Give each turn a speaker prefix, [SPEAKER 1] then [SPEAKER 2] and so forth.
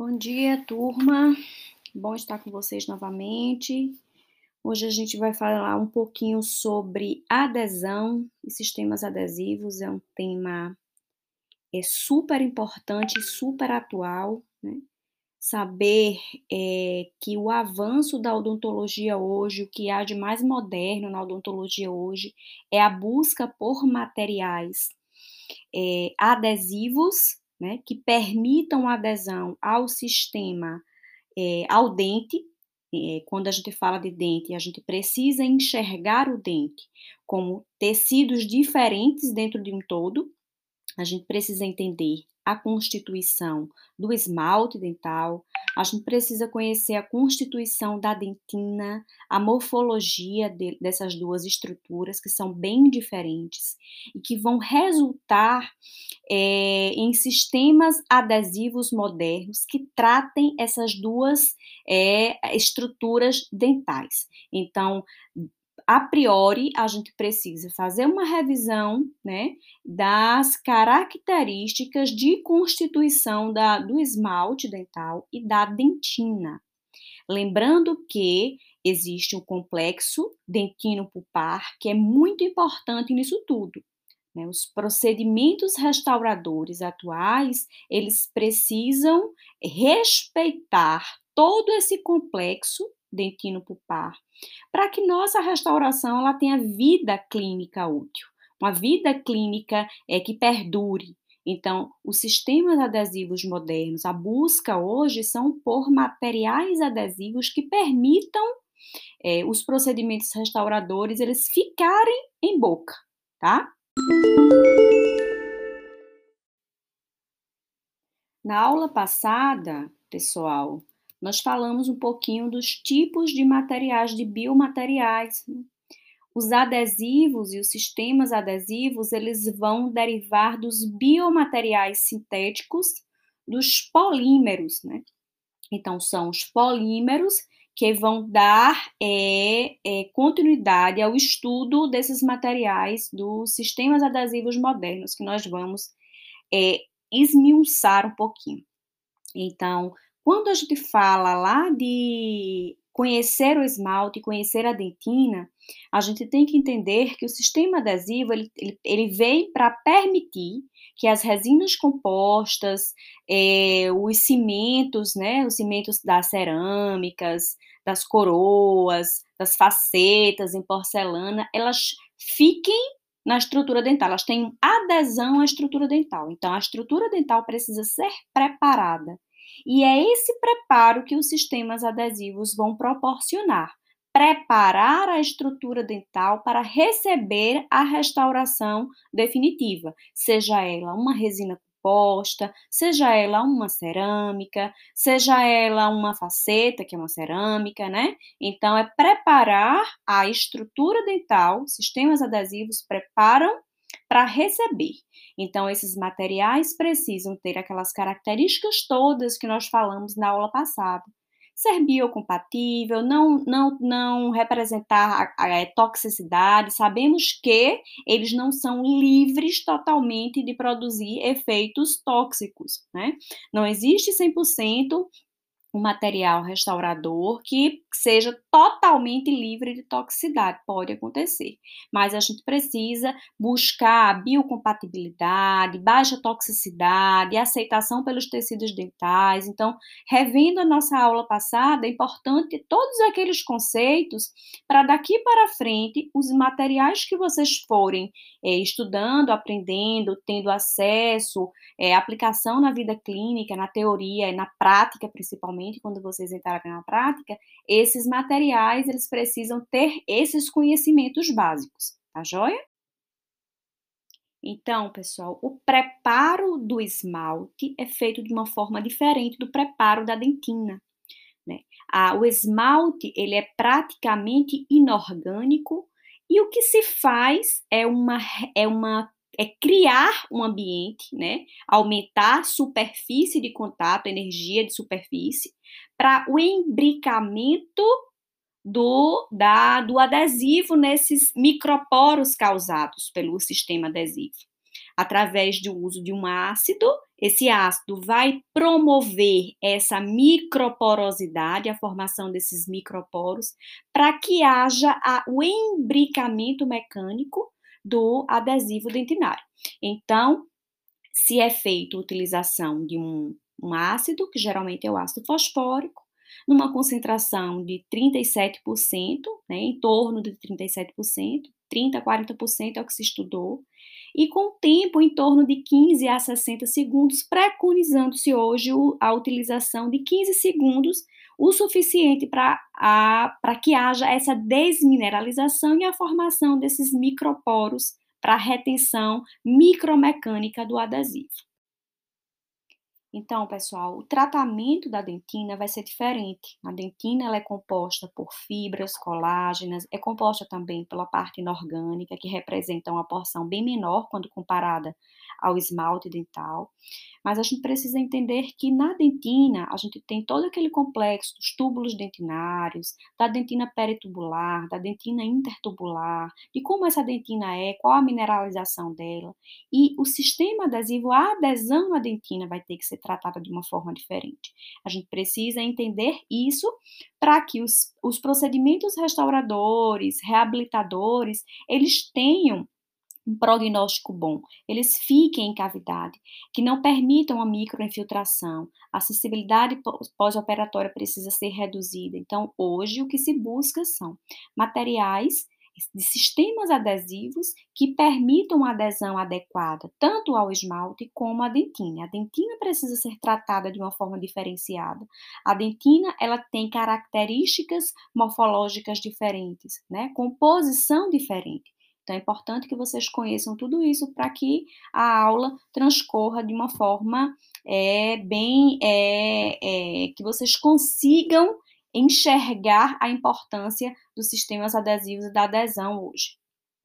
[SPEAKER 1] Bom dia, turma. Bom estar com vocês novamente. Hoje a gente vai falar um pouquinho sobre adesão e sistemas adesivos. É um tema é super importante super atual. Né? Saber é, que o avanço da odontologia hoje, o que há de mais moderno na odontologia hoje, é a busca por materiais é, adesivos né, que permitam adesão ao sistema, é, ao dente. É, quando a gente fala de dente, a gente precisa enxergar o dente como tecidos diferentes dentro de um todo. A gente precisa entender a constituição do esmalte dental, a gente precisa conhecer a constituição da dentina, a morfologia de, dessas duas estruturas, que são bem diferentes e que vão resultar é, em sistemas adesivos modernos que tratem essas duas é, estruturas dentais. Então, a priori, a gente precisa fazer uma revisão né, das características de constituição da, do esmalte dental e da dentina. Lembrando que existe o complexo dentino-pulpar, que é muito importante nisso tudo. Né? Os procedimentos restauradores atuais, eles precisam respeitar todo esse complexo dentino pulpar, para que nossa restauração ela tenha vida clínica útil, uma vida clínica é que perdure. Então, os sistemas adesivos modernos, a busca hoje são por materiais adesivos que permitam é, os procedimentos restauradores eles ficarem em boca, tá? Na aula passada, pessoal, nós falamos um pouquinho dos tipos de materiais, de biomateriais. Né? Os adesivos e os sistemas adesivos, eles vão derivar dos biomateriais sintéticos, dos polímeros, né? Então, são os polímeros que vão dar é, é, continuidade ao estudo desses materiais dos sistemas adesivos modernos, que nós vamos é, esmiuçar um pouquinho. Então, quando a gente fala lá de conhecer o esmalte, conhecer a dentina, a gente tem que entender que o sistema adesivo ele, ele, ele vem para permitir que as resinas compostas, é, os cimentos, né, os cimentos das cerâmicas, das coroas, das facetas em porcelana, elas fiquem na estrutura dental, elas têm adesão à estrutura dental. Então, a estrutura dental precisa ser preparada e é esse preparo que os sistemas adesivos vão proporcionar preparar a estrutura dental para receber a restauração definitiva, seja ela uma resina composta, seja ela uma cerâmica, seja ela uma faceta, que é uma cerâmica, né? Então, é preparar a estrutura dental, sistemas adesivos preparam para receber. Então, esses materiais precisam ter aquelas características todas que nós falamos na aula passada. Ser biocompatível, não, não, não representar a, a toxicidade. Sabemos que eles não são livres totalmente de produzir efeitos tóxicos, né? Não existe 100% um material restaurador que seja totalmente livre de toxicidade, pode acontecer, mas a gente precisa buscar biocompatibilidade, baixa toxicidade, aceitação pelos tecidos dentais. Então, revendo a nossa aula passada, é importante todos aqueles conceitos para daqui para frente, os materiais que vocês forem é, estudando, aprendendo, tendo acesso, é, aplicação na vida clínica, na teoria e na prática, principalmente quando vocês entrarem na prática, esses materiais eles precisam ter esses conhecimentos básicos, tá joia? Então, pessoal, o preparo do esmalte é feito de uma forma diferente do preparo da dentina. Né? Ah, o esmalte ele é praticamente inorgânico e o que se faz é uma, é uma é criar um ambiente, né? Aumentar superfície de contato, energia de superfície, para o imbricamento do, da, do adesivo nesses microporos causados pelo sistema adesivo. através do uso de um ácido. Esse ácido vai promover essa microporosidade, a formação desses microporos, para que haja a, o embricamento mecânico do adesivo dentinário. Então, se é feita a utilização de um, um ácido, que geralmente é o ácido fosfórico, numa concentração de 37%, né, em torno de 37%, 30% a 40% é o que se estudou, e com tempo em torno de 15 a 60 segundos, preconizando-se hoje a utilização de 15 segundos, o suficiente para que haja essa desmineralização e a formação desses microporos para retenção micromecânica do adesivo. Então, pessoal, o tratamento da dentina vai ser diferente. A dentina ela é composta por fibras, colágenas, é composta também pela parte inorgânica, que representa uma porção bem menor quando comparada ao esmalte dental. Mas a gente precisa entender que na dentina a gente tem todo aquele complexo dos túbulos dentinários, da dentina peritubular, da dentina intertubular, de como essa dentina é, qual a mineralização dela. E o sistema adesivo, a adesão à dentina vai ter que ser tratada de uma forma diferente. A gente precisa entender isso para que os, os procedimentos restauradores, reabilitadores, eles tenham um prognóstico bom, eles fiquem em cavidade, que não permitam a microinfiltração, a acessibilidade pós-operatória precisa ser reduzida. Então, hoje o que se busca são materiais de sistemas adesivos que permitam a adesão adequada tanto ao esmalte como à dentina. A dentina precisa ser tratada de uma forma diferenciada. A dentina ela tem características morfológicas diferentes, né? composição diferente. Então, é importante que vocês conheçam tudo isso para que a aula transcorra de uma forma é, bem. É, é, que vocês consigam enxergar a importância dos sistemas adesivos e da adesão hoje.